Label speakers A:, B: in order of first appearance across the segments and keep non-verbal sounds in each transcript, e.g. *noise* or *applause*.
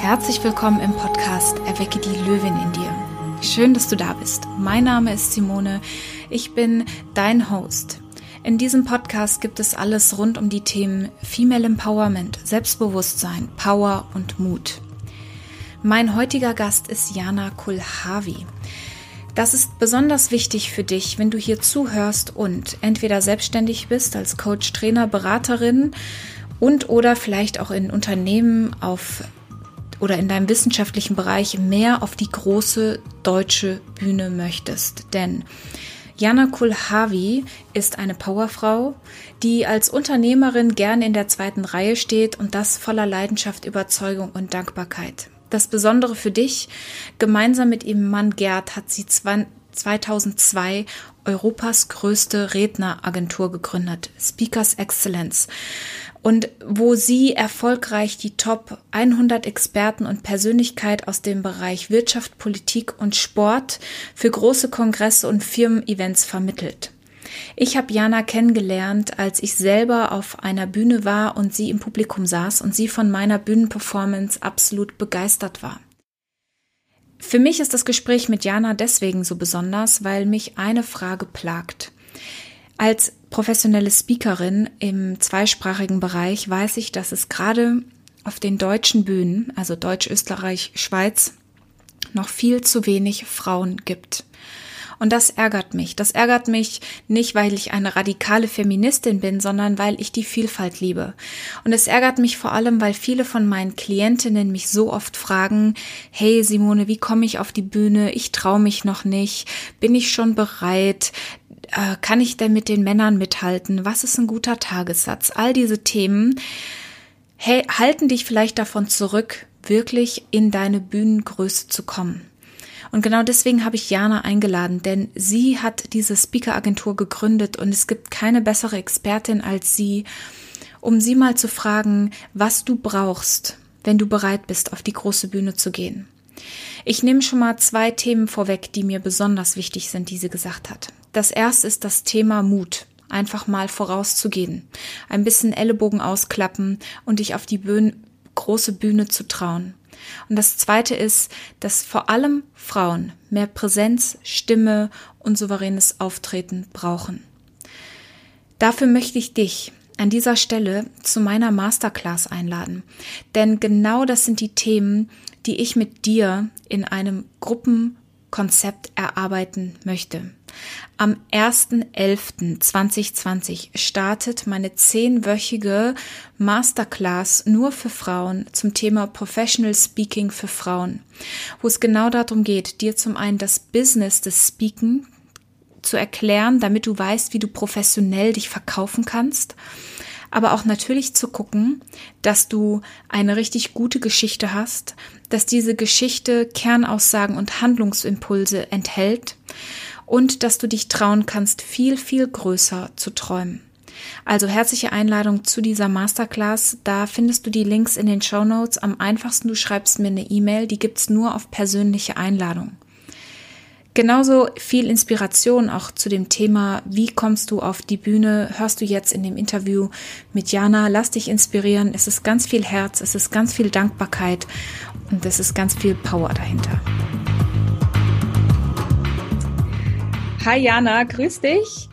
A: Herzlich willkommen im Podcast Erwecke die Löwin in dir. Schön, dass du da bist. Mein Name ist Simone. Ich bin dein Host. In diesem Podcast gibt es alles rund um die Themen Female Empowerment, Selbstbewusstsein, Power und Mut. Mein heutiger Gast ist Jana Kulhavi. Das ist besonders wichtig für dich, wenn du hier zuhörst und entweder selbstständig bist als Coach, Trainer, Beraterin und oder vielleicht auch in Unternehmen auf oder in deinem wissenschaftlichen Bereich mehr auf die große deutsche Bühne möchtest. Denn Jana Kulhavi ist eine Powerfrau, die als Unternehmerin gern in der zweiten Reihe steht und das voller Leidenschaft, Überzeugung und Dankbarkeit. Das Besondere für dich, gemeinsam mit ihrem Mann Gerd hat sie 2002 Europas größte Redneragentur gegründet, Speakers Excellence und wo sie erfolgreich die Top 100 Experten und Persönlichkeit aus dem Bereich Wirtschaft, Politik und Sport für große Kongresse und Firmen-Events vermittelt. Ich habe Jana kennengelernt, als ich selber auf einer Bühne war und sie im Publikum saß und sie von meiner Bühnenperformance absolut begeistert war. Für mich ist das Gespräch mit Jana deswegen so besonders, weil mich eine Frage plagt. Als professionelle Speakerin im zweisprachigen Bereich weiß ich, dass es gerade auf den deutschen Bühnen, also Deutsch, Österreich, Schweiz, noch viel zu wenig Frauen gibt. Und das ärgert mich. Das ärgert mich nicht, weil ich eine radikale Feministin bin, sondern weil ich die Vielfalt liebe. Und es ärgert mich vor allem, weil viele von meinen Klientinnen mich so oft fragen, hey Simone, wie komme ich auf die Bühne? Ich traue mich noch nicht. Bin ich schon bereit? Äh, kann ich denn mit den Männern mithalten? Was ist ein guter Tagessatz? All diese Themen hey, halten dich vielleicht davon zurück, wirklich in deine Bühnengröße zu kommen. Und genau deswegen habe ich Jana eingeladen, denn sie hat diese Speaker-Agentur gegründet und es gibt keine bessere Expertin als sie, um sie mal zu fragen, was du brauchst, wenn du bereit bist, auf die große Bühne zu gehen. Ich nehme schon mal zwei Themen vorweg, die mir besonders wichtig sind, die sie gesagt hat. Das erste ist das Thema Mut. Einfach mal vorauszugehen, ein bisschen Ellenbogen ausklappen und dich auf die Bühne, große Bühne zu trauen. Und das Zweite ist, dass vor allem Frauen mehr Präsenz, Stimme und souveränes Auftreten brauchen. Dafür möchte ich dich an dieser Stelle zu meiner Masterclass einladen. Denn genau das sind die Themen, die ich mit dir in einem Gruppenkonzept erarbeiten möchte. Am 1.11.2020 startet meine zehnwöchige Masterclass nur für Frauen zum Thema Professional Speaking für Frauen, wo es genau darum geht, dir zum einen das Business des Speaking zu erklären, damit du weißt, wie du professionell dich verkaufen kannst aber auch natürlich zu gucken, dass du eine richtig gute Geschichte hast, dass diese Geschichte Kernaussagen und Handlungsimpulse enthält und dass du dich trauen kannst, viel, viel größer zu träumen. Also herzliche Einladung zu dieser Masterclass. Da findest du die Links in den Show Notes. Am einfachsten, du schreibst mir eine E-Mail, die gibt's nur auf persönliche Einladung. Genauso viel Inspiration auch zu dem Thema, wie kommst du auf die Bühne, hörst du jetzt in dem Interview mit Jana. Lass dich inspirieren. Es ist ganz viel Herz, es ist ganz viel Dankbarkeit und es ist ganz viel Power dahinter. Hi Jana, grüß dich.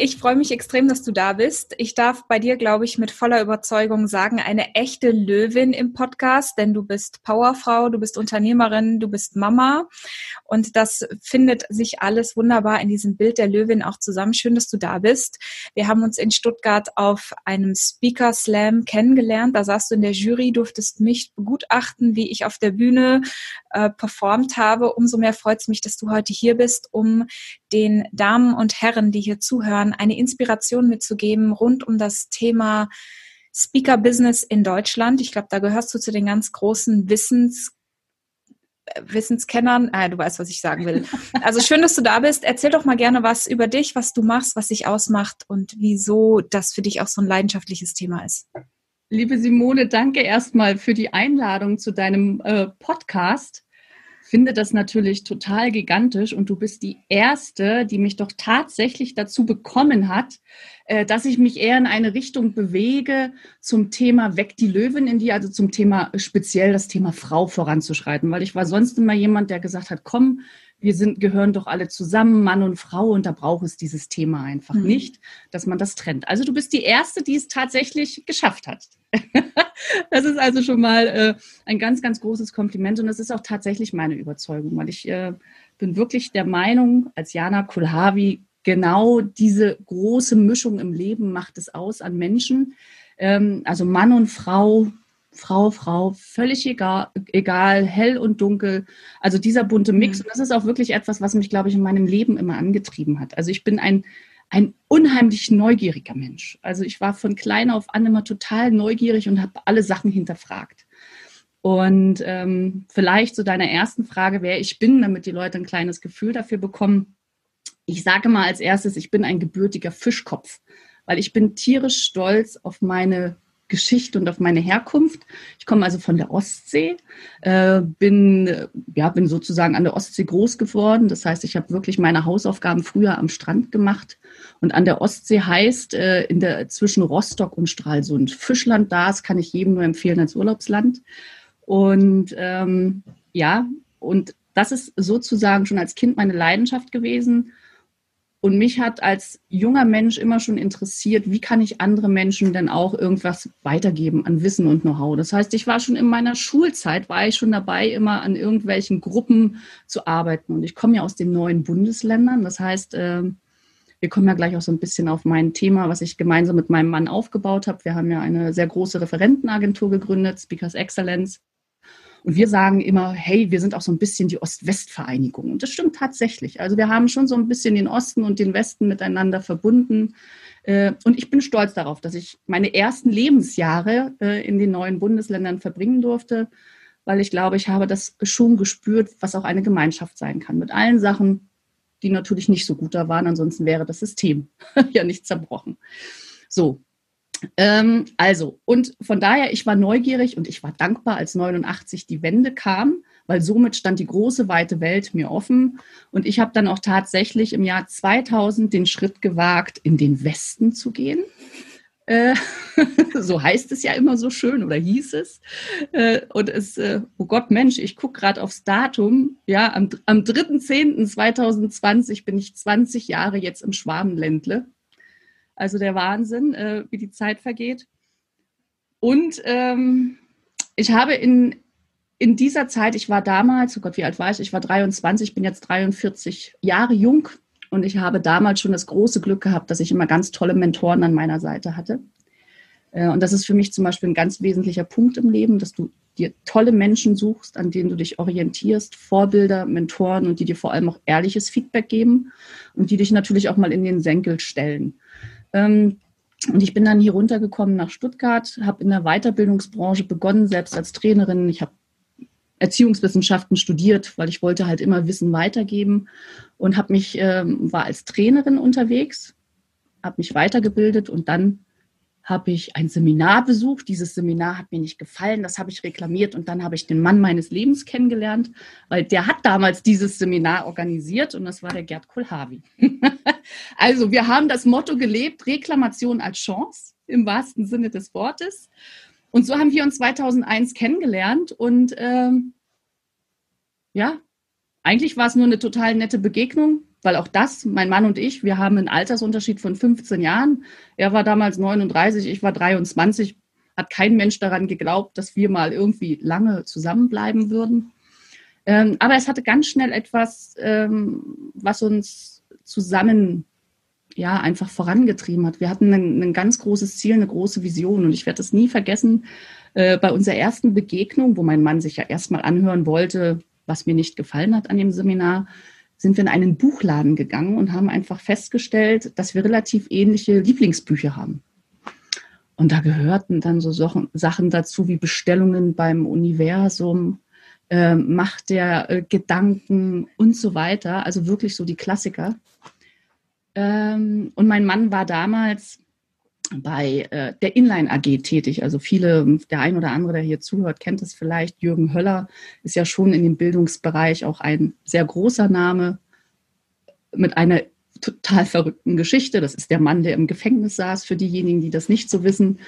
A: Ich freue mich extrem, dass du da bist. Ich darf bei dir, glaube ich, mit voller Überzeugung sagen, eine echte Löwin im Podcast, denn du bist Powerfrau, du bist Unternehmerin, du bist Mama und das findet sich alles wunderbar in diesem Bild der Löwin auch zusammen. Schön, dass du da bist. Wir haben uns in Stuttgart auf einem Speaker Slam kennengelernt. Da saßt du in der Jury, durftest mich begutachten, wie ich auf der Bühne äh, performt habe. Umso mehr freut es mich, dass du heute hier bist, um den Damen und Herren, die hier zuhören, eine Inspiration mitzugeben rund um das Thema Speaker Business in Deutschland. Ich glaube, da gehörst du zu den ganz großen Wissens Wissenskennern. Ah, du weißt, was ich sagen will. Also schön, dass du da bist. Erzähl doch mal gerne was über dich, was du machst, was dich ausmacht und wieso das für dich auch so ein leidenschaftliches Thema ist.
B: Liebe Simone, danke erstmal für die Einladung zu deinem äh, Podcast. finde das natürlich total gigantisch und du bist die Erste, die mich doch tatsächlich dazu bekommen hat, äh, dass ich mich eher in eine Richtung bewege zum Thema Weg die Löwen in die, also zum Thema speziell das Thema Frau voranzuschreiten, weil ich war sonst immer jemand, der gesagt hat, komm, wir sind, gehören doch alle zusammen, Mann und Frau, und da braucht es dieses Thema einfach mhm. nicht, dass man das trennt. Also du bist die Erste, die es tatsächlich geschafft hat. *laughs* das ist also schon mal äh, ein ganz, ganz großes Kompliment und das ist auch tatsächlich meine Überzeugung, weil ich äh, bin wirklich der Meinung, als Jana Kulhavi, genau diese große Mischung im Leben macht es aus an Menschen. Ähm, also Mann und Frau, Frau, Frau, völlig egal, egal, hell und dunkel. Also dieser bunte Mix. Mhm. Und das ist auch wirklich etwas, was mich, glaube ich, in meinem Leben immer angetrieben hat. Also ich bin ein, ein unheimlich neugieriger Mensch. Also ich war von klein auf an immer total neugierig und habe alle Sachen hinterfragt. Und ähm, vielleicht zu deiner ersten Frage, wer ich bin, damit die Leute ein kleines Gefühl dafür bekommen. Ich sage mal als erstes, ich bin ein gebürtiger Fischkopf, weil ich bin tierisch stolz auf meine Geschichte und auf meine Herkunft. Ich komme also von der Ostsee, äh, bin, ja, bin sozusagen an der Ostsee groß geworden. Das heißt, ich habe wirklich meine Hausaufgaben früher am Strand gemacht. Und an der Ostsee heißt äh, in der zwischen Rostock und Stralsund Fischland da. Das kann ich jedem nur empfehlen als Urlaubsland. Und ähm, ja, und das ist sozusagen schon als Kind meine Leidenschaft gewesen. Und mich hat als junger Mensch immer schon interessiert, wie kann ich andere Menschen denn auch irgendwas weitergeben an Wissen und Know-how. Das heißt, ich war schon in meiner Schulzeit, war ich schon dabei, immer an irgendwelchen Gruppen zu arbeiten. Und ich komme ja aus den neuen Bundesländern. Das heißt, ähm, wir kommen ja gleich auch so ein bisschen auf mein Thema, was ich gemeinsam mit meinem Mann aufgebaut habe. Wir haben ja eine sehr große Referentenagentur gegründet, Speakers Excellence. Und wir sagen immer, hey, wir sind auch so ein bisschen die Ost-West-Vereinigung. Und das stimmt tatsächlich. Also wir haben schon so ein bisschen den Osten und den Westen miteinander verbunden. Äh, und ich bin stolz darauf, dass ich meine ersten Lebensjahre äh, in den neuen Bundesländern verbringen durfte, weil ich glaube, ich habe das schon gespürt, was auch eine Gemeinschaft sein kann. Mit allen Sachen, die natürlich nicht so gut da waren. Ansonsten wäre das System *laughs* ja nicht zerbrochen. So, ähm, also, und von daher, ich war neugierig und ich war dankbar, als 89 die Wende kam, weil somit stand die große, weite Welt mir offen. Und ich habe dann auch tatsächlich im Jahr 2000 den Schritt gewagt, in den Westen zu gehen. Äh, *laughs* so heißt es ja immer so schön oder hieß es. Äh, und es, äh, oh Gott, Mensch, ich gucke gerade aufs Datum. Ja, am, am 3.10.2020 bin ich 20 Jahre jetzt im Schwabenländle. Also der Wahnsinn, äh, wie die Zeit vergeht. Und ähm, ich habe in, in dieser Zeit, ich war damals, oh Gott, wie alt war ich? Ich war 23, ich bin jetzt 43 Jahre jung und ich habe damals schon das große Glück gehabt, dass ich immer ganz tolle Mentoren an meiner Seite hatte. Äh, und das ist für mich zum Beispiel ein ganz wesentlicher Punkt im Leben, dass du dir tolle Menschen suchst, an denen du dich orientierst, Vorbilder, Mentoren und die dir vor allem auch ehrliches Feedback geben und die dich natürlich auch mal in den Senkel stellen. Ähm, und ich bin dann hier runtergekommen nach Stuttgart, habe in der Weiterbildungsbranche begonnen, selbst als Trainerin. Ich habe Erziehungswissenschaften studiert, weil ich wollte halt immer Wissen weitergeben und habe mich ähm, war als Trainerin unterwegs, habe mich weitergebildet und dann habe ich ein Seminar besucht. Dieses Seminar hat mir nicht gefallen, das habe ich reklamiert und dann habe ich den Mann meines Lebens kennengelernt, weil der hat damals dieses Seminar organisiert und das war der Gerd Kohlhavi. *laughs* also wir haben das Motto gelebt, Reklamation als Chance im wahrsten Sinne des Wortes. Und so haben wir uns 2001 kennengelernt und ähm, ja, eigentlich war es nur eine total nette Begegnung weil auch das, mein Mann und ich, wir haben einen Altersunterschied von 15 Jahren. Er war damals 39, ich war 23. Hat kein Mensch daran geglaubt, dass wir mal irgendwie lange zusammenbleiben würden. Ähm, aber es hatte ganz schnell etwas, ähm, was uns zusammen ja einfach vorangetrieben hat. Wir hatten ein, ein ganz großes Ziel, eine große Vision und ich werde das nie vergessen. Äh, bei unserer ersten Begegnung, wo mein Mann sich ja erstmal anhören wollte, was mir nicht gefallen hat an dem Seminar, sind wir in einen Buchladen gegangen und haben einfach festgestellt, dass wir relativ ähnliche Lieblingsbücher haben. Und da gehörten dann so Sachen dazu wie Bestellungen beim Universum, äh, Macht der äh, Gedanken und so weiter. Also wirklich so die Klassiker. Ähm, und mein Mann war damals bei äh, der Inline AG tätig. Also viele, der ein oder andere, der hier zuhört, kennt es vielleicht. Jürgen Höller ist ja schon in dem Bildungsbereich auch ein sehr großer Name mit einer total verrückten Geschichte. Das ist der Mann, der im Gefängnis saß, für diejenigen, die das nicht so wissen.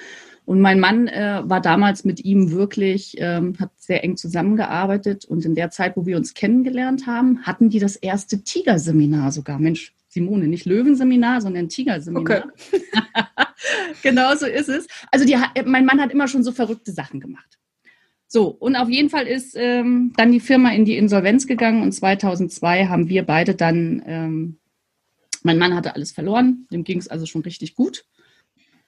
B: Und mein Mann äh, war damals mit ihm wirklich, ähm, hat sehr eng zusammengearbeitet. Und in der Zeit, wo wir uns kennengelernt haben, hatten die das erste Tigerseminar sogar. Mensch, Simone, nicht Löwenseminar, sondern Tigerseminar. Okay. *laughs* genau so ist es. Also die, mein Mann hat immer schon so verrückte Sachen gemacht. So, und auf jeden Fall ist ähm, dann die Firma in die Insolvenz gegangen und 2002 haben wir beide dann, ähm, mein Mann hatte alles verloren, dem ging es also schon richtig gut.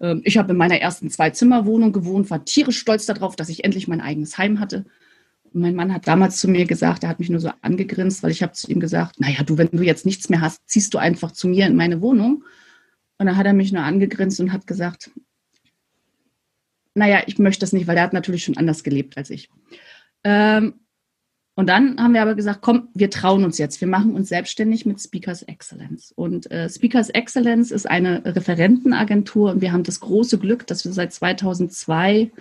B: Ähm, ich habe in meiner ersten Zwei-Zimmer-Wohnung gewohnt, war tierisch stolz darauf, dass ich endlich mein eigenes Heim hatte. Mein Mann hat damals zu mir gesagt, er hat mich nur so angegrinst, weil ich habe zu ihm gesagt, naja, du, wenn du jetzt nichts mehr hast, ziehst du einfach zu mir in meine Wohnung. Und dann hat er mich nur angegrinst und hat gesagt, naja, ich möchte das nicht, weil er hat natürlich schon anders gelebt als ich. Ähm, und dann haben wir aber gesagt, komm, wir trauen uns jetzt. Wir machen uns selbstständig mit Speakers Excellence. Und äh, Speakers Excellence ist eine Referentenagentur und wir haben das große Glück, dass wir seit 2002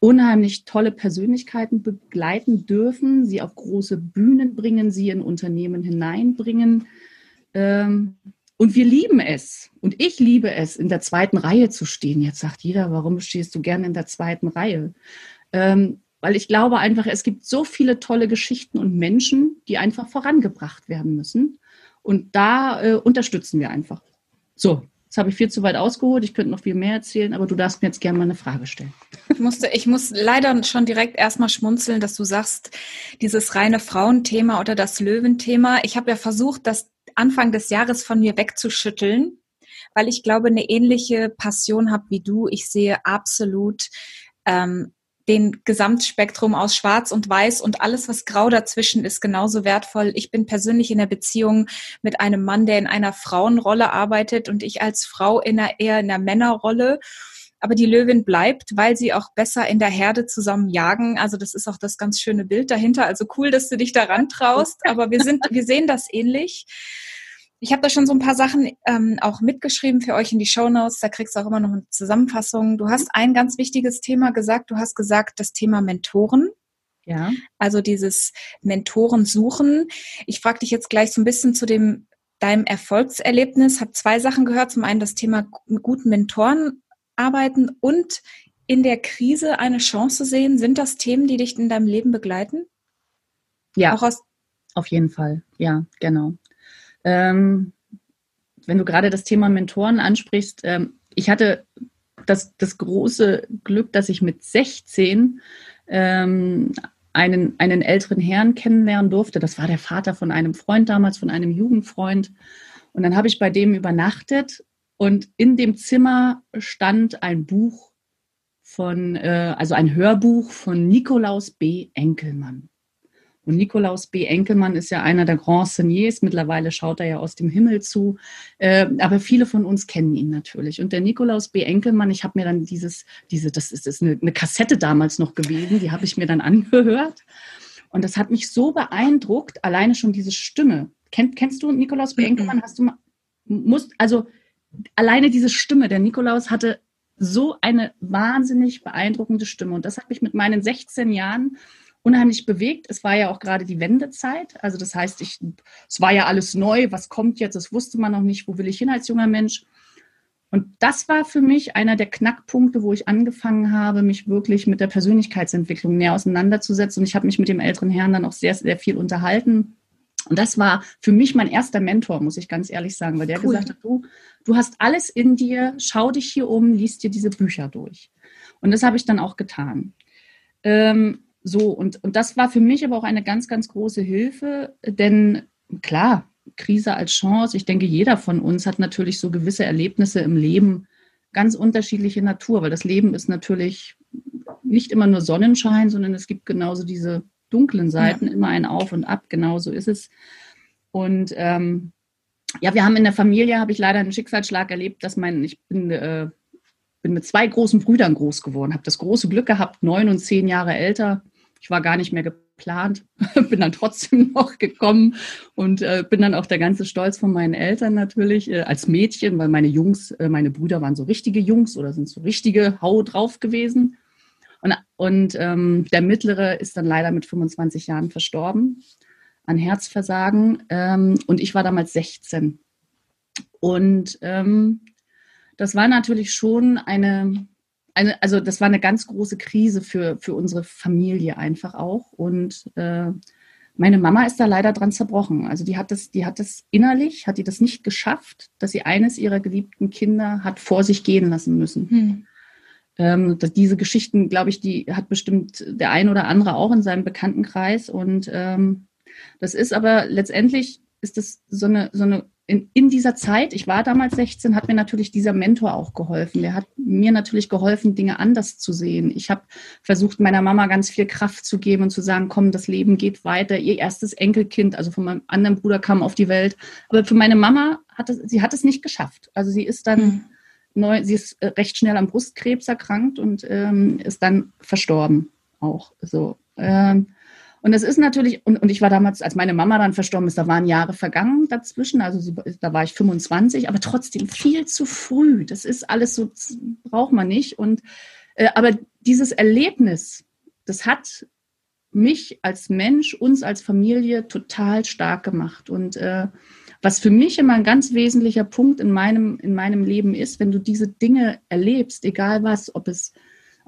B: unheimlich tolle Persönlichkeiten begleiten dürfen, sie auf große Bühnen bringen, sie in Unternehmen hineinbringen. Ähm, und wir lieben es. Und ich liebe es, in der zweiten Reihe zu stehen. Jetzt sagt jeder, warum stehst du gerne in der zweiten Reihe? Ähm, weil ich glaube einfach, es gibt so viele tolle Geschichten und Menschen, die einfach vorangebracht werden müssen. Und da äh, unterstützen wir einfach. So, jetzt habe ich viel zu weit ausgeholt. Ich könnte noch viel mehr erzählen, aber du darfst mir jetzt gerne mal eine Frage stellen.
A: Ich, musste, ich muss leider schon direkt erstmal schmunzeln, dass du sagst, dieses reine Frauenthema oder das Löwenthema. Ich habe ja versucht, das Anfang des Jahres von mir wegzuschütteln, weil ich glaube, eine ähnliche Passion habe wie du. Ich sehe absolut ähm, den Gesamtspektrum aus Schwarz und Weiß und alles, was grau dazwischen ist, genauso wertvoll. Ich bin persönlich in der Beziehung mit einem Mann, der in einer Frauenrolle arbeitet und ich als Frau in einer, eher in einer Männerrolle. Aber die Löwin bleibt, weil sie auch besser in der Herde zusammen jagen. Also das ist auch das ganz schöne Bild dahinter. Also cool, dass du dich daran traust. *laughs* Aber wir sind, wir sehen das ähnlich. Ich habe da schon so ein paar Sachen ähm, auch mitgeschrieben für euch in die Show Notes. Da kriegst du auch immer noch eine Zusammenfassung. Du hast ein ganz wichtiges Thema gesagt. Du hast gesagt, das Thema Mentoren. Ja. Also dieses Mentoren suchen. Ich frage dich jetzt gleich so ein bisschen zu dem deinem Erfolgserlebnis. Habe zwei Sachen gehört. Zum einen das Thema mit guten Mentoren arbeiten und in der Krise eine Chance sehen. Sind das Themen, die dich in deinem Leben begleiten?
B: Ja. Auch aus auf jeden Fall. Ja, genau. Ähm, wenn du gerade das Thema Mentoren ansprichst, ähm, ich hatte das, das große Glück, dass ich mit 16 ähm, einen, einen älteren Herrn kennenlernen durfte. Das war der Vater von einem Freund damals, von einem Jugendfreund. Und dann habe ich bei dem übernachtet und in dem Zimmer stand ein Buch von, äh, also ein Hörbuch von Nikolaus B. Enkelmann. Und Nikolaus B. Enkelmann ist ja einer der Grand Seigneurs. Mittlerweile schaut er ja aus dem Himmel zu. Äh, aber viele von uns kennen ihn natürlich. Und der Nikolaus B. Enkelmann, ich habe mir dann dieses, diese, das ist, das ist eine, eine Kassette damals noch gewesen, die habe ich mir dann *laughs* angehört. Und das hat mich so beeindruckt, alleine schon diese Stimme. Kennt, kennst du Nikolaus B. Enkelmann? Hast du mal, musst, also alleine diese Stimme, der Nikolaus hatte so eine wahnsinnig beeindruckende Stimme. Und das hat mich mit meinen 16 Jahren unheimlich bewegt. Es war ja auch gerade die Wendezeit. Also das heißt, ich, es war ja alles neu. Was kommt jetzt? Das wusste man noch nicht. Wo will ich hin als junger Mensch? Und das war für mich einer der Knackpunkte, wo ich angefangen habe, mich wirklich mit der Persönlichkeitsentwicklung näher auseinanderzusetzen. Und ich habe mich mit dem älteren Herrn dann auch sehr, sehr viel unterhalten. Und das war für mich mein erster Mentor, muss ich ganz ehrlich sagen, weil der cool. gesagt hat, du, du hast alles in dir, schau dich hier um, liest dir diese Bücher durch. Und das habe ich dann auch getan. Ähm, so, und, und das war für mich aber auch eine ganz, ganz große Hilfe, denn klar, Krise als Chance, ich denke, jeder von uns hat natürlich so gewisse Erlebnisse im Leben, ganz unterschiedliche Natur, weil das Leben ist natürlich nicht immer nur Sonnenschein, sondern es gibt genauso diese dunklen Seiten, ja. immer ein Auf und Ab, genauso ist es. Und ähm, ja, wir haben in der Familie, habe ich leider einen Schicksalsschlag erlebt, dass mein, ich bin, äh, bin mit zwei großen Brüdern groß geworden, habe das große Glück gehabt, neun und zehn Jahre älter ich war gar nicht mehr geplant, *laughs* bin dann trotzdem *laughs* noch gekommen und äh, bin dann auch der ganze Stolz von meinen Eltern natürlich äh, als Mädchen, weil meine Jungs, äh, meine Brüder waren so richtige Jungs oder sind so richtige Hau drauf gewesen. Und, und ähm, der mittlere ist dann leider mit 25 Jahren verstorben an Herzversagen ähm, und ich war damals 16. Und ähm, das war natürlich schon eine eine, also das war eine ganz große Krise für, für unsere Familie einfach auch. Und äh, meine Mama ist da leider dran zerbrochen. Also die hat das, die hat das innerlich, hat die das nicht geschafft, dass sie eines ihrer geliebten Kinder hat vor sich gehen lassen müssen. Hm. Ähm, diese Geschichten, glaube ich, die hat bestimmt der ein oder andere auch in seinem Bekanntenkreis. Und ähm, das ist aber letztendlich ist das so eine, so eine in, in dieser Zeit, ich war damals 16, hat mir natürlich dieser Mentor auch geholfen. Der hat mir natürlich geholfen, Dinge anders zu sehen. Ich habe versucht, meiner Mama ganz viel Kraft zu geben und zu sagen, komm, das Leben geht weiter. Ihr erstes Enkelkind, also von meinem anderen Bruder, kam auf die Welt. Aber für meine Mama hat es, sie hat es nicht geschafft. Also sie ist dann mhm. neu, sie ist äh, recht schnell am Brustkrebs erkrankt und ähm, ist dann verstorben auch. So. Ähm, und das ist natürlich, und, und ich war damals, als meine Mama dann verstorben ist, da waren Jahre vergangen dazwischen, also sie, da war ich 25, aber trotzdem viel zu früh. Das ist alles so, braucht man nicht. Und äh, aber dieses Erlebnis, das hat mich als Mensch, uns als Familie total stark gemacht. Und äh, was für mich immer ein ganz wesentlicher Punkt in meinem, in meinem Leben ist, wenn du diese Dinge erlebst, egal was, ob es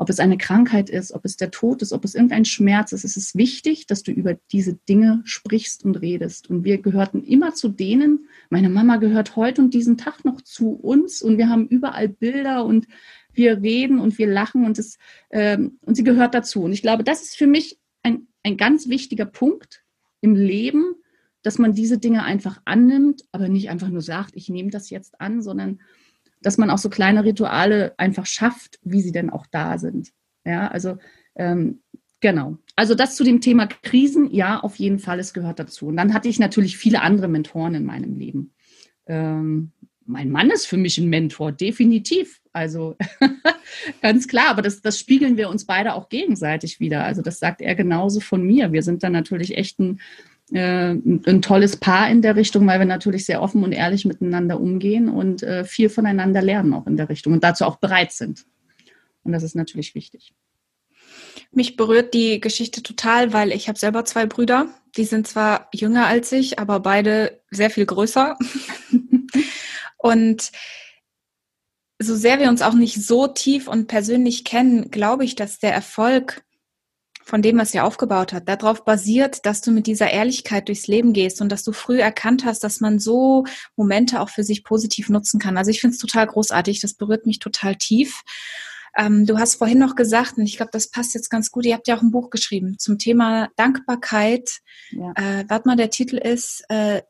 B: ob es eine Krankheit ist, ob es der Tod ist, ob es irgendein Schmerz ist. Es ist wichtig, dass du über diese Dinge sprichst und redest. Und wir gehörten immer zu denen. Meine Mama gehört heute und diesen Tag noch zu uns und wir haben überall Bilder und wir reden und wir lachen und, es, ähm, und sie gehört dazu. Und ich glaube, das ist für mich ein, ein ganz wichtiger Punkt im Leben, dass man diese Dinge einfach annimmt, aber nicht einfach nur sagt, ich nehme das jetzt an, sondern dass man auch so kleine Rituale einfach schafft, wie sie denn auch da sind. Ja, also ähm, genau. Also das zu dem Thema Krisen, ja, auf jeden Fall, es gehört dazu. Und dann hatte ich natürlich viele andere Mentoren in meinem Leben. Ähm, mein Mann ist für mich ein Mentor, definitiv. Also *laughs* ganz klar, aber das, das spiegeln wir uns beide auch gegenseitig wieder. Also das sagt er genauso von mir. Wir sind dann natürlich echt ein, äh, ein tolles Paar in der Richtung, weil wir natürlich sehr offen und ehrlich miteinander umgehen und äh, viel voneinander lernen auch in der Richtung und dazu auch bereit sind. Und das ist natürlich wichtig.
A: Mich berührt die Geschichte total, weil ich habe selber zwei Brüder. Die sind zwar jünger als ich, aber beide sehr viel größer. *laughs* und so sehr wir uns auch nicht so tief und persönlich kennen, glaube ich, dass der Erfolg von dem, was ihr aufgebaut hat, darauf basiert, dass du mit dieser Ehrlichkeit durchs Leben gehst und dass du früh erkannt hast, dass man so Momente auch für sich positiv nutzen kann. Also ich finde es total großartig, das berührt mich total tief. Ähm, du hast vorhin noch gesagt, und ich glaube, das passt jetzt ganz gut, ihr habt ja auch ein Buch geschrieben zum Thema Dankbarkeit. Ja. Äh, warte mal, der Titel ist äh,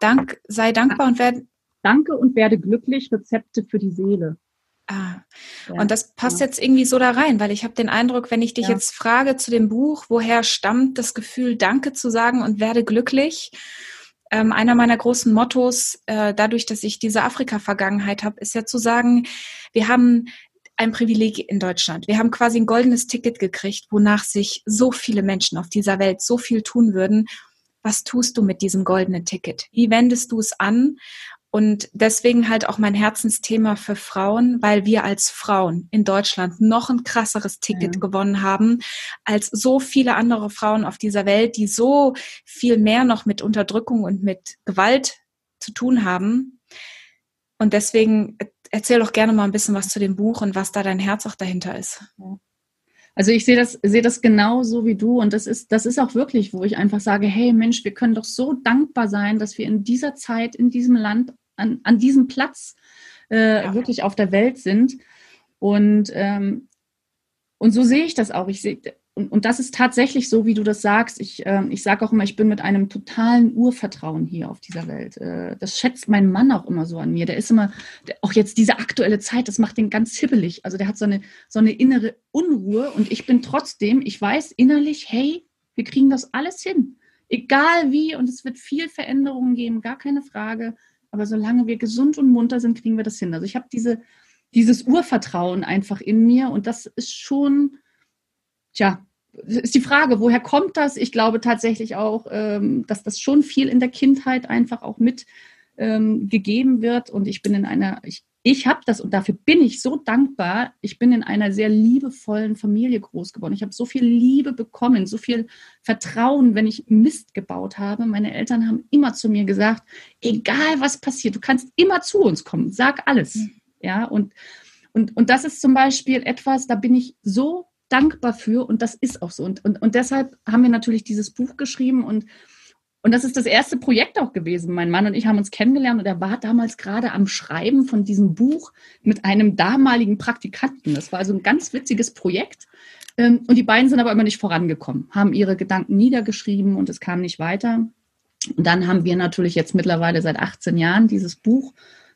A: Dank, sei dankbar und werde.
B: Danke und werde glücklich, Rezepte für die Seele.
A: Ah, ja, und das passt ja. jetzt irgendwie so da rein, weil ich habe den Eindruck, wenn ich dich ja. jetzt frage zu dem Buch, woher stammt das Gefühl, Danke zu sagen und werde glücklich? Ähm, einer meiner großen Mottos, äh, dadurch, dass ich diese Afrika-Vergangenheit habe, ist ja zu sagen, wir haben ein Privileg in Deutschland. Wir haben quasi ein goldenes Ticket gekriegt, wonach sich so viele Menschen auf dieser Welt so viel tun würden. Was tust du mit diesem goldenen Ticket? Wie wendest du es an? Und deswegen halt auch mein Herzensthema für Frauen, weil wir als Frauen in Deutschland noch ein krasseres Ticket ja. gewonnen haben als so viele andere Frauen auf dieser Welt, die so viel mehr noch mit Unterdrückung und mit Gewalt zu tun haben. Und deswegen erzähl doch gerne mal ein bisschen was zu dem Buch und was da dein Herz auch dahinter ist.
B: Also ich sehe das, sehe das genauso wie du und das ist, das ist auch wirklich, wo ich einfach sage, hey Mensch, wir können doch so dankbar sein, dass wir in dieser Zeit, in diesem Land an, an diesem Platz äh, ja. wirklich auf der Welt sind. Und, ähm, und so sehe ich das auch. Ich sehe, und, und das ist tatsächlich so, wie du das sagst. Ich, äh, ich sage auch immer, ich bin mit einem totalen Urvertrauen hier auf dieser Welt. Äh, das schätzt mein Mann auch immer so an mir. Der ist immer, der, auch jetzt diese aktuelle Zeit, das macht den ganz hibbelig. Also der hat so eine, so eine innere Unruhe und ich bin trotzdem, ich weiß innerlich, hey, wir kriegen das alles hin. Egal wie, und es wird viel Veränderungen geben, gar keine Frage. Aber solange wir gesund und munter sind, kriegen wir das hin. Also ich habe diese, dieses Urvertrauen einfach in mir und das ist schon, tja, ist die Frage, woher kommt das? Ich glaube tatsächlich auch, ähm, dass das schon viel in der Kindheit einfach auch mit ähm, gegeben wird. Und ich bin in einer, ich, ich habe das und dafür bin ich so dankbar. Ich bin in einer sehr liebevollen Familie groß geworden. Ich habe so viel Liebe bekommen, so viel Vertrauen, wenn ich Mist gebaut habe. Meine Eltern haben immer zu mir gesagt, egal was passiert, du kannst immer zu uns kommen, sag alles. Mhm. Ja, und, und, und das ist zum Beispiel etwas, da bin ich so dankbar für und das ist auch so. Und, und, und deshalb haben wir natürlich dieses Buch geschrieben und und das ist das erste Projekt auch gewesen. Mein Mann und ich haben uns kennengelernt und er war damals gerade am Schreiben von diesem Buch mit einem damaligen Praktikanten. Das war also ein ganz witziges Projekt. Ähm, und die beiden sind aber immer nicht vorangekommen, haben ihre Gedanken niedergeschrieben und es kam nicht weiter. Und dann haben wir natürlich jetzt mittlerweile seit 18 Jahren dieses Buch,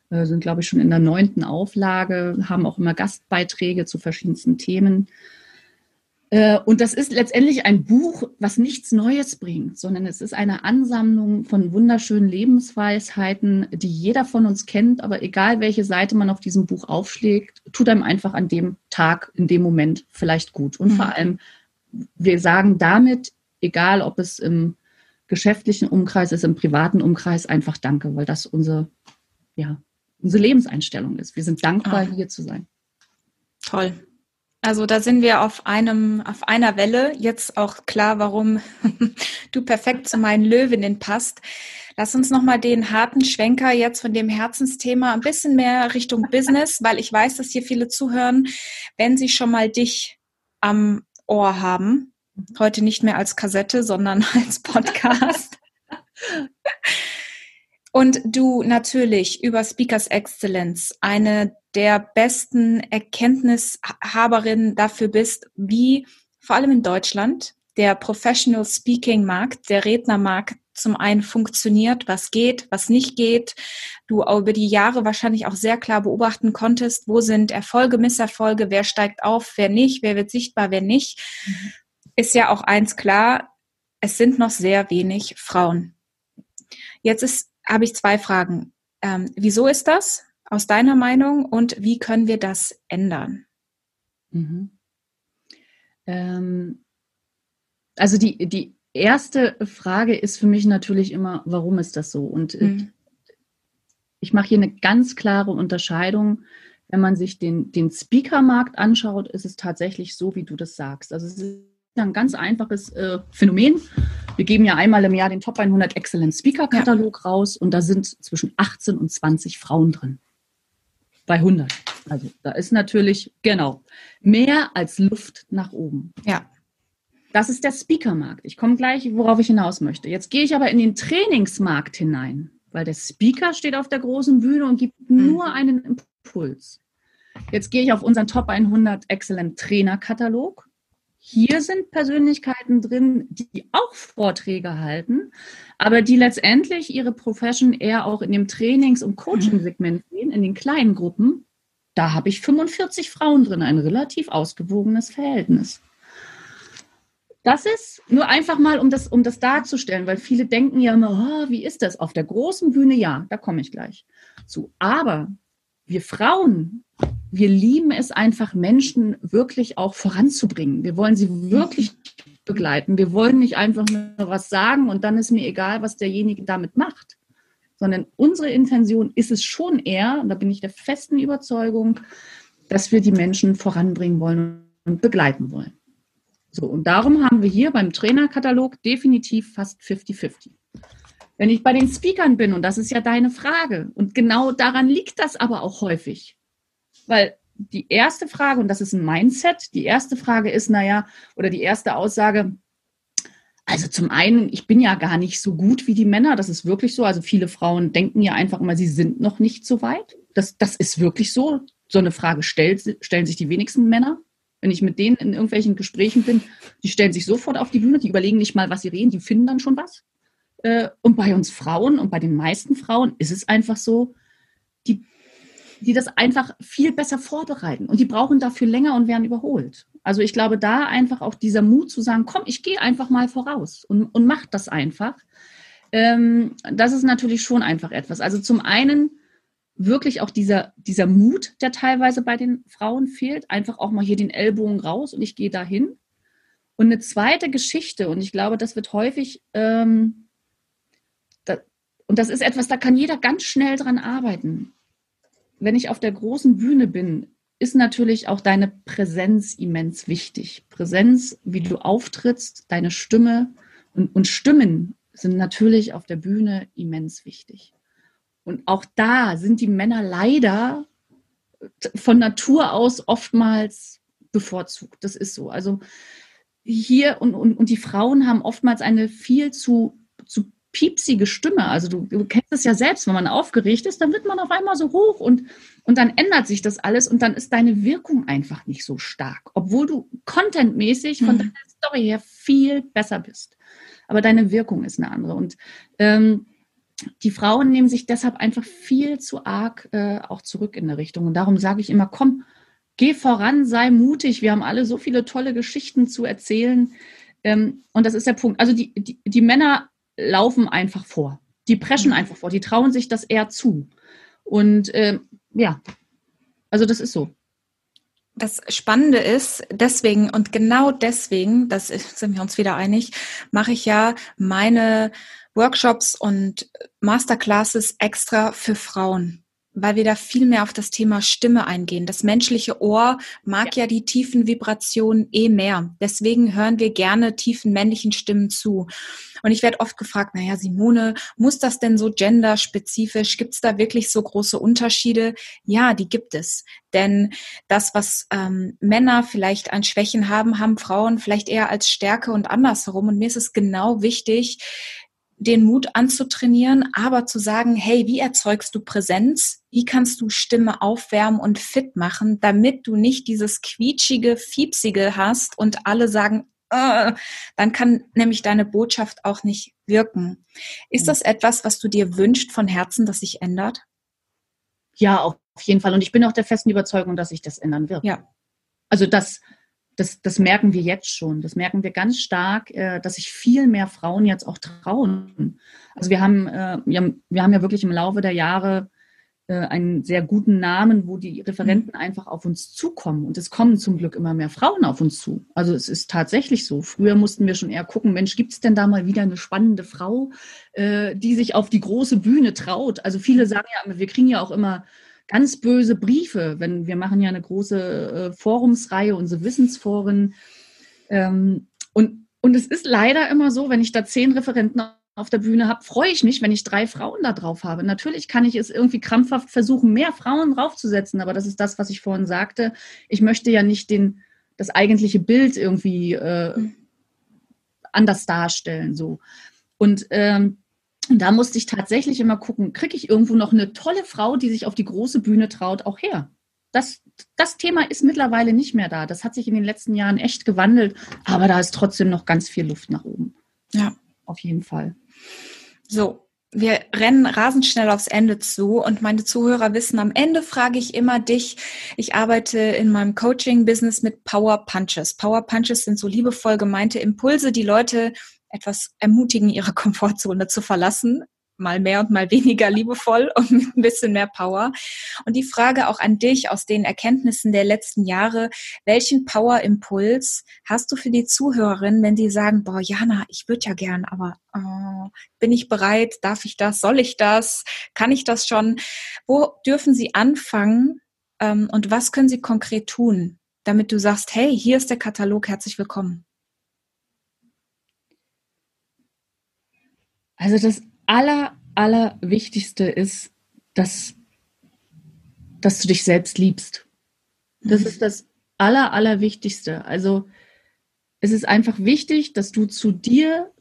B: äh, sind glaube ich schon in der neunten Auflage, haben auch immer Gastbeiträge zu verschiedensten Themen. Äh, und das ist letztendlich ein Buch, was nichts Neues bringt, sondern es ist eine Ansammlung von wunderschönen Lebensweisheiten, die jeder von uns kennt. Aber egal, welche Seite man auf diesem Buch aufschlägt, tut einem einfach an dem Tag, in dem Moment vielleicht gut. Und mhm. vor allem, wir sagen damit, egal ob es im geschäftlichen Umkreis ist, im privaten Umkreis, einfach Danke, weil das unsere, ja, unsere Lebenseinstellung ist. Wir sind dankbar, ah. hier zu sein.
A: Toll. Also da sind wir auf einem, auf einer Welle. Jetzt auch klar, warum *laughs* du perfekt zu meinen Löwinnen passt. Lass uns nochmal den harten Schwenker jetzt von dem Herzensthema ein bisschen mehr Richtung Business, weil ich weiß, dass hier viele zuhören, wenn sie schon mal dich am Ohr haben. Heute nicht mehr als Kassette, sondern *laughs* als Podcast. *laughs* Und du natürlich über Speakers Excellence eine der besten Erkenntnishaberinnen dafür bist, wie vor allem in Deutschland der Professional Speaking Markt, der Rednermarkt zum einen funktioniert, was geht, was nicht geht. Du über die Jahre wahrscheinlich auch sehr klar beobachten konntest, wo sind Erfolge, Misserfolge, wer steigt auf, wer nicht, wer wird sichtbar, wer nicht. Mhm. Ist ja auch eins klar, es sind noch sehr wenig Frauen. Jetzt ist habe ich zwei Fragen. Ähm, wieso ist das aus deiner Meinung und wie können wir das ändern? Mhm.
B: Ähm, also die, die erste Frage ist für mich natürlich immer, warum ist das so? Und äh, mhm. ich mache hier eine ganz klare Unterscheidung. Wenn man sich den, den Speaker-Markt anschaut, ist es tatsächlich so, wie du das sagst. Also es ein ganz einfaches äh, Phänomen. Wir geben ja einmal im Jahr den Top 100 Excellent Speaker Katalog ja. raus und da sind zwischen 18 und 20 Frauen drin. Bei 100. Also da ist natürlich, genau, mehr als Luft nach oben.
A: Ja.
B: Das ist der Speaker-Markt. Ich komme gleich, worauf ich hinaus möchte. Jetzt gehe ich aber in den Trainingsmarkt hinein, weil der Speaker steht auf der großen Bühne und gibt mhm. nur einen Impuls. Jetzt gehe ich auf unseren Top 100 Excellent Trainer Katalog hier sind Persönlichkeiten drin, die auch Vorträge halten, aber die letztendlich ihre Profession eher auch in dem Trainings- und Coaching-Segment sehen, in den kleinen Gruppen. Da habe ich 45 Frauen drin, ein relativ ausgewogenes Verhältnis. Das ist nur einfach mal, um das, um das darzustellen, weil viele denken ja immer, oh, wie ist das? Auf der großen Bühne, ja, da komme ich gleich zu. Aber wir Frauen, wir lieben es einfach, Menschen wirklich auch voranzubringen. Wir wollen sie wirklich begleiten. Wir wollen nicht einfach nur was sagen und dann ist mir egal, was derjenige damit macht. Sondern unsere Intention ist es schon eher, und da bin ich der festen Überzeugung, dass wir die Menschen voranbringen wollen und begleiten wollen. So, und darum haben wir hier beim Trainerkatalog definitiv fast 50-50. Wenn ich bei den Speakern bin, und das ist ja deine Frage, und genau daran liegt das aber auch häufig, weil die erste Frage, und das ist ein Mindset, die erste Frage ist, naja, oder die erste Aussage, also zum einen, ich bin ja gar nicht so gut wie die Männer, das ist wirklich so. Also viele Frauen denken ja einfach immer, sie sind noch nicht so weit. Das, das ist wirklich so. So eine Frage stellt, stellen sich die wenigsten Männer. Wenn ich mit denen in irgendwelchen Gesprächen bin, die stellen sich sofort auf die Bühne, die überlegen nicht mal, was sie reden, die finden dann schon was. Äh, und bei uns Frauen und bei den meisten Frauen ist es einfach so, die das einfach viel besser vorbereiten und die brauchen dafür länger und werden überholt. Also ich glaube, da einfach auch dieser Mut zu sagen, komm, ich gehe einfach mal voraus und, und mach das einfach. Ähm, das ist natürlich schon einfach etwas. Also zum einen wirklich auch dieser, dieser Mut, der teilweise bei den Frauen fehlt, einfach auch mal hier den Ellbogen raus und ich gehe dahin. Und eine zweite Geschichte, und ich glaube, das wird häufig, ähm, da, und das ist etwas, da kann jeder ganz schnell dran arbeiten. Wenn ich auf der großen Bühne bin, ist natürlich auch deine Präsenz immens wichtig. Präsenz, wie du auftrittst, deine Stimme und, und Stimmen sind natürlich auf der Bühne immens wichtig. Und auch da sind die Männer leider von Natur aus oftmals bevorzugt. Das ist so. Also hier und, und, und die Frauen haben oftmals eine viel zu, zu piepsige Stimme. Also du, du kennst es ja selbst, wenn man aufgeregt ist, dann wird man auf einmal so hoch und, und dann ändert sich das alles und dann ist deine Wirkung einfach nicht so stark, obwohl du contentmäßig von mhm. deiner Story her viel besser bist. Aber deine Wirkung ist eine andere. Und ähm, die Frauen nehmen sich deshalb einfach viel zu arg äh, auch zurück in der Richtung. Und darum sage ich immer, komm, geh voran, sei mutig. Wir haben alle so viele tolle Geschichten zu erzählen. Ähm, und das ist der Punkt. Also die, die, die Männer laufen einfach vor. Die preschen mhm. einfach vor. Die trauen sich das eher zu. Und äh, ja, also das ist so.
A: Das Spannende ist, deswegen und genau deswegen, das sind wir uns wieder einig, mache ich ja meine Workshops und Masterclasses extra für Frauen weil wir da viel mehr auf das Thema Stimme eingehen. Das menschliche Ohr mag ja, ja die tiefen Vibrationen eh mehr. Deswegen hören wir gerne tiefen männlichen Stimmen zu. Und ich werde oft gefragt, naja, Simone, muss das denn so genderspezifisch? Gibt es da wirklich so große Unterschiede? Ja, die gibt es. Denn das, was ähm, Männer vielleicht an Schwächen haben, haben Frauen vielleicht eher als Stärke und andersherum. Und mir ist es genau wichtig, den Mut anzutrainieren, aber zu sagen, hey, wie erzeugst du Präsenz? Wie kannst du Stimme aufwärmen und fit machen, damit du nicht dieses quietschige, fiepsige hast und alle sagen, äh, dann kann nämlich deine Botschaft auch nicht wirken. Ist das etwas, was du dir wünscht von Herzen, dass sich ändert?
B: Ja, auf jeden Fall. Und ich bin auch der festen Überzeugung, dass sich das ändern wird.
A: Ja.
B: Also das, das, das merken wir jetzt schon. Das merken wir ganz stark, äh, dass sich viel mehr Frauen jetzt auch trauen. Also wir haben, äh, wir haben, wir haben ja wirklich im Laufe der Jahre äh, einen sehr guten Namen, wo die Referenten einfach auf uns zukommen. Und es kommen zum Glück immer mehr Frauen auf uns zu. Also es ist tatsächlich so. Früher mussten wir schon eher gucken, Mensch, gibt es denn da mal wieder eine spannende Frau, die sich auf die große Bühne traut? Also viele sagen ja, wir kriegen ja auch immer ganz böse Briefe, wenn wir machen ja eine große äh, Forumsreihe, unsere Wissensforen. Ähm, und, und es ist leider immer so, wenn ich da zehn Referenten auf der Bühne habe, freue ich mich, wenn ich drei Frauen da drauf habe. Natürlich kann ich es irgendwie krampfhaft versuchen, mehr Frauen draufzusetzen, aber das ist das, was ich vorhin sagte. Ich möchte ja nicht den, das eigentliche Bild irgendwie äh, mhm. anders darstellen. So. Und ähm, und da musste ich tatsächlich immer gucken, kriege ich irgendwo noch eine tolle Frau, die sich auf die große Bühne traut, auch her. Das, das Thema ist mittlerweile nicht mehr da. Das hat sich in den letzten Jahren echt gewandelt, aber da ist trotzdem noch ganz viel Luft nach oben.
A: Ja.
B: Auf jeden Fall.
A: So, wir rennen rasend schnell aufs Ende zu und meine Zuhörer wissen, am Ende frage ich immer dich. Ich arbeite in meinem Coaching-Business mit Power Punches. Power Punches sind so liebevoll gemeinte Impulse, die Leute etwas ermutigen, ihre *laughs* Komfortzone zu verlassen, mal mehr und mal weniger liebevoll und mit ein bisschen mehr Power. Und die Frage auch an dich aus den Erkenntnissen der letzten Jahre, welchen Power-Impuls hast du für die Zuhörerin, wenn die sagen, boah, Jana, ich würde ja gern, aber oh, bin ich bereit? Darf ich das? Soll ich das? Kann ich das schon? Wo dürfen sie anfangen? Ähm, und was können sie konkret tun, damit du sagst, hey, hier ist der Katalog, herzlich willkommen?
B: Also das aller, allerwichtigste ist, dass, dass du dich selbst liebst. Das mhm. ist das aller, allerwichtigste. Also es ist einfach wichtig, dass du zu dir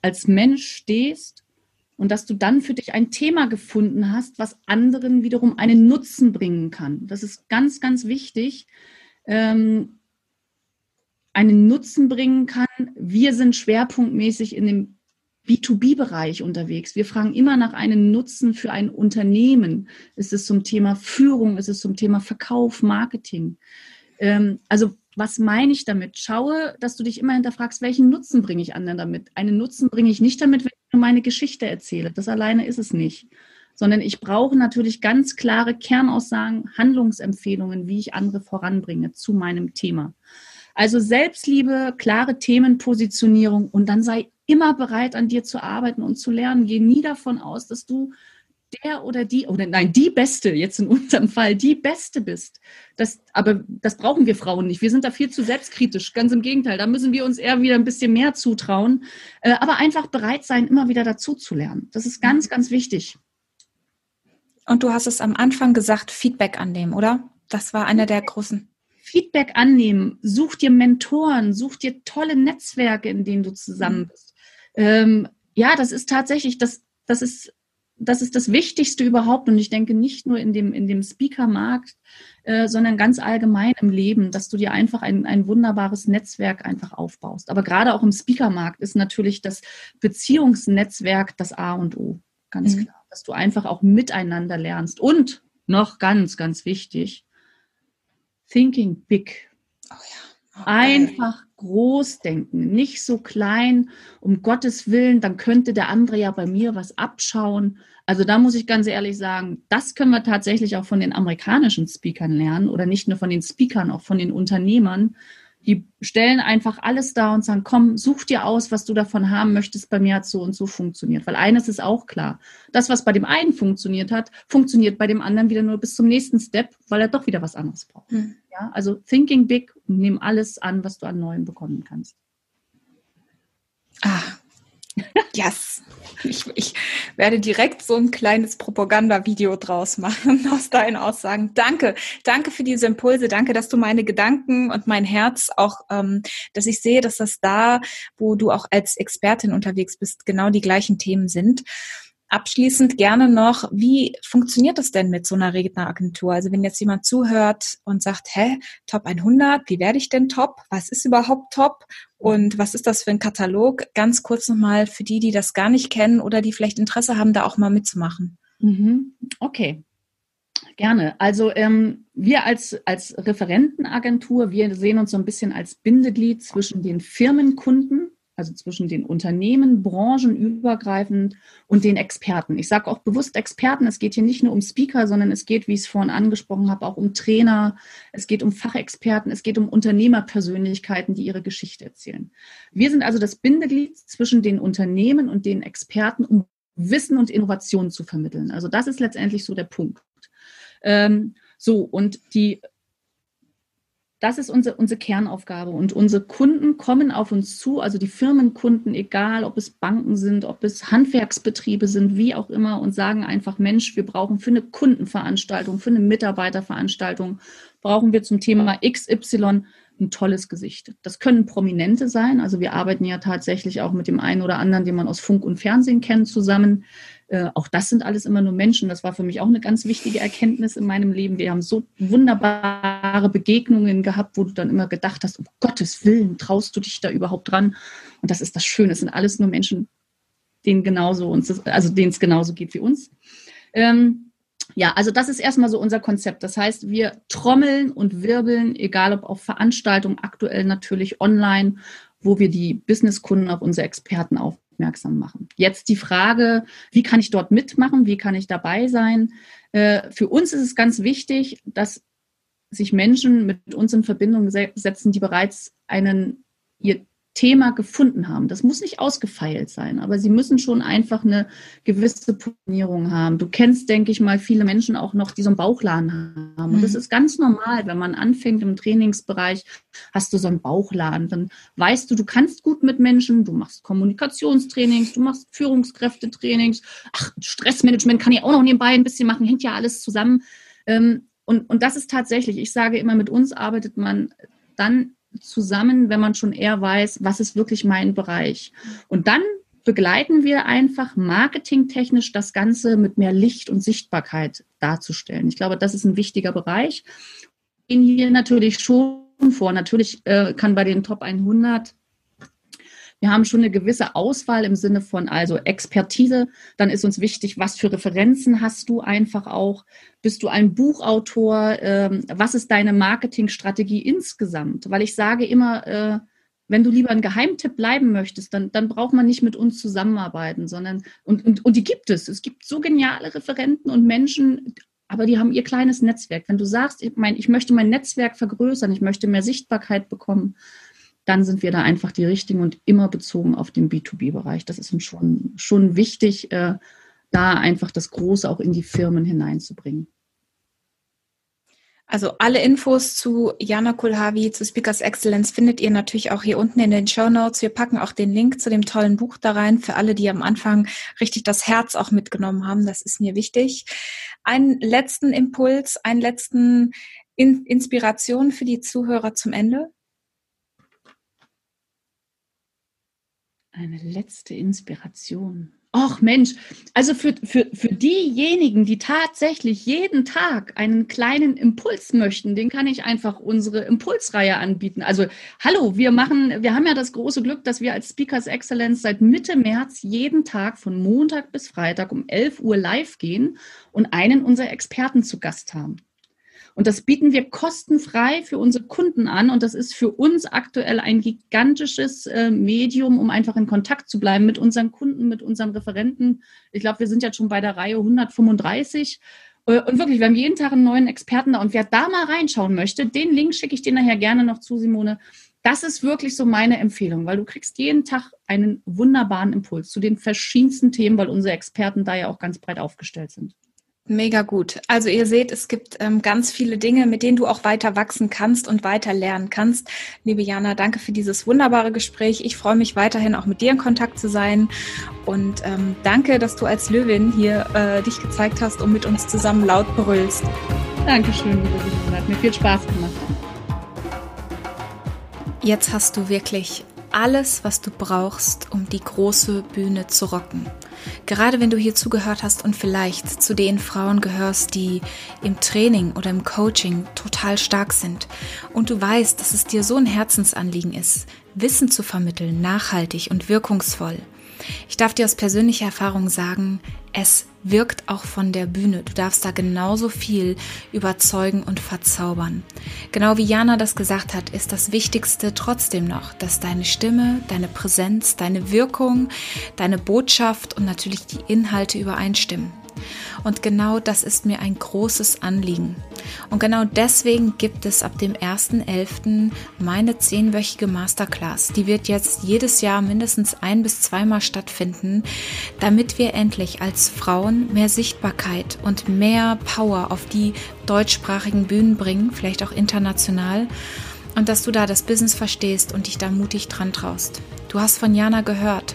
B: als Mensch stehst und dass du dann für dich ein Thema gefunden hast, was anderen wiederum einen Nutzen bringen kann. Das ist ganz, ganz wichtig. Ähm, einen Nutzen bringen kann. Wir sind schwerpunktmäßig in dem B2B-Bereich unterwegs. Wir fragen immer nach einem Nutzen für ein Unternehmen. Ist es zum Thema Führung? Ist es zum Thema Verkauf, Marketing? Ähm, also was meine ich damit? Schaue, dass du dich immer hinterfragst, welchen Nutzen bringe ich anderen damit? Einen Nutzen bringe ich nicht damit, wenn ich nur meine Geschichte erzähle. Das alleine ist es nicht. Sondern ich brauche natürlich ganz klare Kernaussagen, Handlungsempfehlungen, wie ich andere voranbringe zu meinem Thema. Also Selbstliebe, klare Themenpositionierung und dann sei immer bereit, an dir zu arbeiten und zu lernen. Geh nie davon aus, dass du der oder die, oder nein, die Beste, jetzt in unserem Fall, die Beste bist. Das, aber das brauchen wir Frauen nicht. Wir sind da viel zu selbstkritisch. Ganz im Gegenteil, da müssen wir uns eher wieder ein bisschen mehr zutrauen. Äh, aber einfach bereit sein, immer wieder dazu zu lernen. Das ist ganz, ganz wichtig.
A: Und du hast es am Anfang gesagt, Feedback annehmen, oder? Das war einer der großen.
B: Feedback annehmen, such dir Mentoren, such dir tolle Netzwerke, in denen du zusammen mhm. bist. Ähm, ja, das ist tatsächlich, das, das ist, das ist das Wichtigste überhaupt. Und ich denke nicht nur in dem, in dem Speaker-Markt, äh, sondern ganz allgemein im Leben, dass du dir einfach ein, ein wunderbares Netzwerk einfach aufbaust. Aber gerade auch im Speaker-Markt ist natürlich das Beziehungsnetzwerk das A und O. Ganz mhm. klar. Dass du einfach auch miteinander lernst. Und noch ganz, ganz wichtig, Thinking Big. Oh ja. Okay. Einfach groß denken, nicht so klein, um Gottes Willen, dann könnte der andere ja bei mir was abschauen. Also da muss ich ganz ehrlich sagen, das können wir tatsächlich auch von den amerikanischen Speakern lernen oder nicht nur von den Speakern, auch von den Unternehmern, die stellen einfach alles da und sagen, komm, such dir aus, was du davon haben möchtest. Bei mir hat so und so funktioniert. Weil eines ist auch klar. Das, was bei dem einen funktioniert hat, funktioniert bei dem anderen wieder nur bis zum nächsten Step, weil er doch wieder was anderes braucht. Mhm. Ja, also thinking big und nimm alles an, was du an Neuem bekommen kannst.
A: Ah, Yes. Ich, ich, werde direkt so ein kleines Propagandavideo draus machen *laughs* aus deinen Aussagen. Danke, danke für diese Impulse. Danke, dass du meine Gedanken und mein Herz auch, ähm, dass ich sehe, dass das da, wo du auch als Expertin unterwegs bist, genau die gleichen Themen sind. Abschließend gerne noch, wie funktioniert das denn mit so einer Redneragentur? Also wenn jetzt jemand zuhört und sagt, hä, Top 100, wie werde ich denn Top? Was ist überhaupt Top? Und was ist das für ein Katalog? Ganz kurz nochmal für die, die das gar nicht kennen oder die vielleicht Interesse haben, da auch mal mitzumachen.
B: Mhm. Okay, Gerne. Also ähm, wir als, als Referentenagentur, wir sehen uns so ein bisschen als Bindeglied zwischen den Firmenkunden also zwischen den Unternehmen, branchenübergreifend und den Experten. Ich sage auch bewusst Experten, es geht hier nicht nur um Speaker, sondern es geht, wie ich es vorhin angesprochen habe, auch um Trainer, es geht um Fachexperten, es geht um Unternehmerpersönlichkeiten, die ihre Geschichte erzählen. Wir sind also das Bindeglied zwischen den Unternehmen und den Experten, um Wissen und Innovation zu vermitteln. Also das ist letztendlich so der Punkt. Ähm, so, und die das ist unsere, unsere Kernaufgabe. Und unsere Kunden kommen auf uns zu, also die Firmenkunden, egal ob es Banken sind, ob es Handwerksbetriebe sind, wie auch immer, und sagen einfach, Mensch, wir brauchen für eine Kundenveranstaltung, für eine Mitarbeiterveranstaltung, brauchen wir zum Thema XY ein tolles Gesicht. Das können Prominente sein. Also wir arbeiten ja tatsächlich auch mit dem einen oder anderen, den man aus Funk und Fernsehen kennt, zusammen. Äh, auch das sind alles immer nur Menschen. Das war für mich auch eine ganz wichtige Erkenntnis in meinem Leben. Wir haben so wunderbare Begegnungen gehabt, wo du dann immer gedacht hast, um Gottes Willen, traust du dich da überhaupt dran? Und das ist das Schöne. Es sind alles nur Menschen, denen genauso uns, also denen es genauso geht wie uns. Ähm, ja, also das ist erstmal so unser Konzept. Das heißt, wir trommeln und wirbeln, egal ob auf Veranstaltungen, aktuell natürlich online, wo wir die Businesskunden auf unsere Experten aufmerksam machen. Jetzt die Frage, wie kann ich dort mitmachen? Wie kann ich dabei sein? Äh, für uns ist es ganz wichtig, dass sich Menschen mit uns in Verbindung setzen, die bereits einen ihr Thema gefunden haben. Das muss nicht ausgefeilt sein, aber sie müssen schon einfach eine gewisse Positionierung haben. Du kennst, denke ich mal, viele Menschen auch noch, die so einen Bauchladen haben. Und das mhm. ist ganz normal, wenn man anfängt im Trainingsbereich, hast du so einen Bauchladen, dann weißt du, du kannst gut mit Menschen, du machst Kommunikationstrainings, du machst Führungskräftetrainings, ach, Stressmanagement kann ich auch noch nebenbei ein bisschen machen, hängt ja alles zusammen. Ähm, und, und das ist tatsächlich, ich sage immer, mit uns arbeitet man dann zusammen, wenn man schon eher weiß, was ist wirklich mein Bereich. Und dann begleiten wir einfach marketingtechnisch das Ganze mit mehr Licht und Sichtbarkeit darzustellen. Ich glaube, das ist ein wichtiger Bereich. In hier natürlich schon vor. Natürlich äh, kann bei den Top 100 wir haben schon eine gewisse Auswahl im Sinne von also Expertise. Dann ist uns wichtig, was für Referenzen hast du einfach auch. Bist du ein Buchautor? Ähm, was ist deine Marketingstrategie insgesamt? Weil ich sage immer, äh, wenn du lieber ein Geheimtipp bleiben möchtest, dann, dann braucht man nicht mit uns zusammenarbeiten, sondern und, und, und die gibt es. Es gibt so geniale Referenten und Menschen, aber die haben ihr kleines Netzwerk. Wenn du sagst, ich, mein, ich möchte mein Netzwerk vergrößern, ich möchte mehr Sichtbarkeit bekommen, dann sind wir da einfach die richtigen und immer bezogen auf den B2B-Bereich. Das ist uns schon, schon wichtig, äh, da einfach das Große auch in die Firmen hineinzubringen.
A: Also alle Infos zu Jana Kulhavi, zu Speakers Excellence findet ihr natürlich auch hier unten in den Show Notes. Wir packen auch den Link zu dem tollen Buch da rein für alle, die am Anfang richtig das Herz auch mitgenommen haben. Das ist mir wichtig. Einen letzten Impuls, einen letzten in Inspiration für die Zuhörer zum Ende.
B: Eine letzte Inspiration. Ach Mensch, also für, für, für diejenigen, die tatsächlich jeden Tag einen kleinen Impuls möchten, den kann ich einfach unsere Impulsreihe anbieten. Also hallo, wir machen, wir haben ja das große Glück, dass wir als Speakers Excellence seit Mitte März jeden Tag von Montag bis Freitag um 11 Uhr live gehen und einen unserer Experten zu Gast haben. Und das bieten wir kostenfrei für unsere Kunden an. Und das ist für uns aktuell ein gigantisches äh, Medium, um einfach in Kontakt zu bleiben mit unseren Kunden, mit unseren Referenten. Ich glaube, wir sind jetzt schon bei der Reihe 135. Äh, und wirklich, wir haben jeden Tag einen neuen Experten da. Und wer da mal reinschauen möchte, den Link schicke ich dir nachher gerne noch zu, Simone. Das ist wirklich so meine Empfehlung, weil du kriegst jeden Tag einen wunderbaren Impuls zu den verschiedensten Themen, weil unsere Experten da ja auch ganz breit aufgestellt sind.
A: Mega gut. Also ihr seht, es gibt ähm, ganz viele Dinge, mit denen du auch weiter wachsen kannst und weiter lernen kannst. Liebe Jana, danke für dieses wunderbare Gespräch. Ich freue mich weiterhin auch mit dir in Kontakt zu sein. Und ähm, danke, dass du als Löwin hier äh, dich gezeigt hast und mit uns zusammen laut brüllst.
B: Dankeschön, liebe Simone. Hat mir viel Spaß gemacht.
A: Jetzt hast du wirklich alles, was du brauchst, um die große Bühne zu rocken. Gerade wenn du hier zugehört hast und vielleicht zu den Frauen gehörst, die im Training oder im Coaching total stark sind und du weißt, dass es dir so ein Herzensanliegen ist, Wissen zu vermitteln, nachhaltig und wirkungsvoll. Ich darf dir aus persönlicher Erfahrung sagen, es wirkt auch von der Bühne. Du darfst da genauso viel überzeugen und verzaubern. Genau wie Jana das gesagt hat, ist das Wichtigste trotzdem noch, dass deine Stimme, deine Präsenz, deine Wirkung, deine Botschaft und natürlich die Inhalte übereinstimmen. Und genau das ist mir ein großes Anliegen. Und genau deswegen gibt es ab dem 1.11. meine zehnwöchige Masterclass. Die wird jetzt jedes Jahr mindestens ein bis zweimal stattfinden, damit wir endlich als Frauen mehr Sichtbarkeit und mehr Power auf die deutschsprachigen Bühnen bringen, vielleicht auch international. Und dass du da das Business verstehst und dich da mutig dran traust. Du hast von Jana gehört.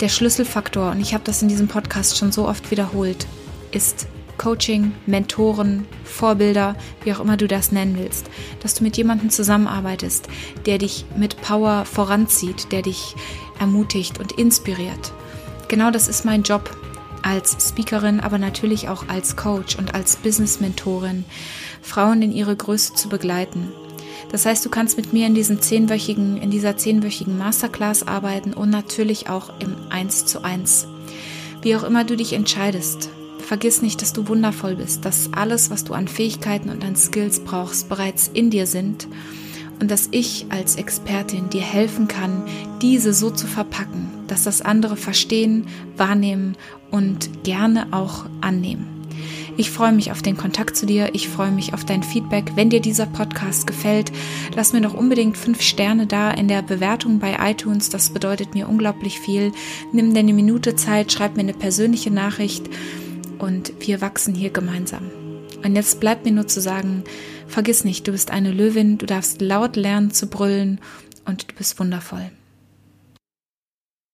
A: Der Schlüsselfaktor, und ich habe das in diesem Podcast schon so oft wiederholt, ist Coaching, Mentoren, Vorbilder, wie auch immer du das nennen willst, dass du mit jemandem zusammenarbeitest, der dich mit Power voranzieht, der dich ermutigt und inspiriert. Genau das ist mein Job als Speakerin, aber natürlich auch als Coach und als Business-Mentorin, Frauen in ihre Größe zu begleiten. Das heißt, du kannst mit mir in diesem zehnwöchigen, in dieser zehnwöchigen Masterclass arbeiten und natürlich auch im Eins zu eins. Wie auch immer du dich entscheidest, Vergiss nicht, dass du wundervoll bist, dass alles, was du an Fähigkeiten und an Skills brauchst, bereits in dir sind und dass ich als Expertin dir helfen kann, diese so zu verpacken, dass das andere verstehen, wahrnehmen und gerne auch annehmen. Ich freue mich auf den Kontakt zu dir. Ich freue mich auf dein Feedback. Wenn dir dieser Podcast gefällt, lass mir doch unbedingt fünf Sterne da in der Bewertung bei iTunes. Das bedeutet mir unglaublich viel. Nimm dir eine Minute Zeit, schreib mir eine persönliche Nachricht und wir wachsen hier gemeinsam. Und jetzt bleibt mir nur zu sagen, vergiss nicht, du bist eine Löwin, du darfst laut lernen zu brüllen und du bist wundervoll.